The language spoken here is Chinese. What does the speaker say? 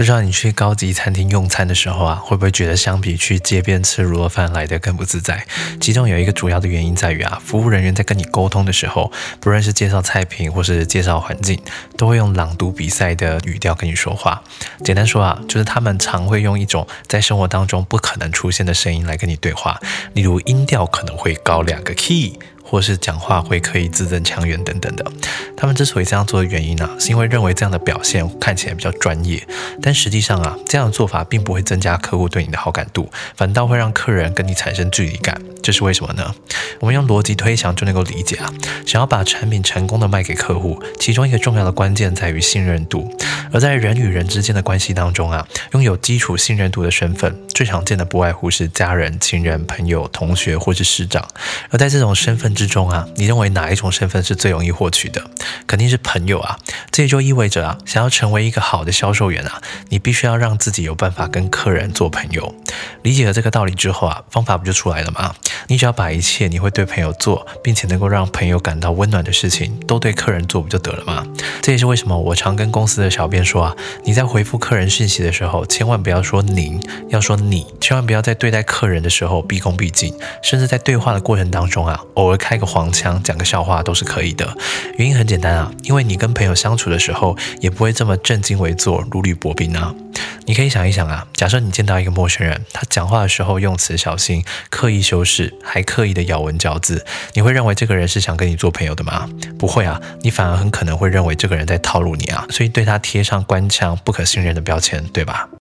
不知道你去高级餐厅用餐的时候啊，会不会觉得相比去街边吃卤肉饭来的更不自在？其中有一个主要的原因在于啊，服务人员在跟你沟通的时候，不论是介绍菜品或是介绍环境，都会用朗读比赛的语调跟你说话。简单说啊，就是他们常会用一种在生活当中不可能出现的声音来跟你对话，例如音调可能会高两个 key。或是讲话会刻意字正腔圆等等的，他们之所以这样做的原因呢，是因为认为这样的表现看起来比较专业，但实际上啊，这样的做法并不会增加客户对你的好感度，反倒会让客人跟你产生距离感。这是为什么呢？我们用逻辑推想就能够理解啊。想要把产品成功的卖给客户，其中一个重要的关键在于信任度。而在人与人之间的关系当中啊，拥有基础信任度的身份，最常见的不外乎是家人、亲人、朋友、同学或是师长。而在这种身份之中啊，你认为哪一种身份是最容易获取的？肯定是朋友啊。这也就意味着啊，想要成为一个好的销售员啊，你必须要让自己有办法跟客人做朋友。理解了这个道理之后啊，方法不就出来了吗？你只要把一切你会对朋友做，并且能够让朋友感到温暖的事情，都对客人做不就得了吗？这也是为什么我常跟公司的小编说啊，你在回复客人讯息的时候，千万不要说您，要说你，千万不要在对待客人的时候毕恭毕敬，甚至在对话的过程当中啊，偶尔开个黄腔，讲个笑话都是可以的。原因很简单啊，因为你跟朋友相处的时候，也不会这么正襟危坐、如履薄冰啊。你可以想一想啊，假设你见到一个陌生人，他讲话的时候用词小心，刻意修饰，还刻意的咬文嚼字，你会认为这个人是想跟你做朋友的吗？不会啊，你反而很可能会认为这个人在套路你啊，所以对他贴上官腔、不可信任的标签，对吧？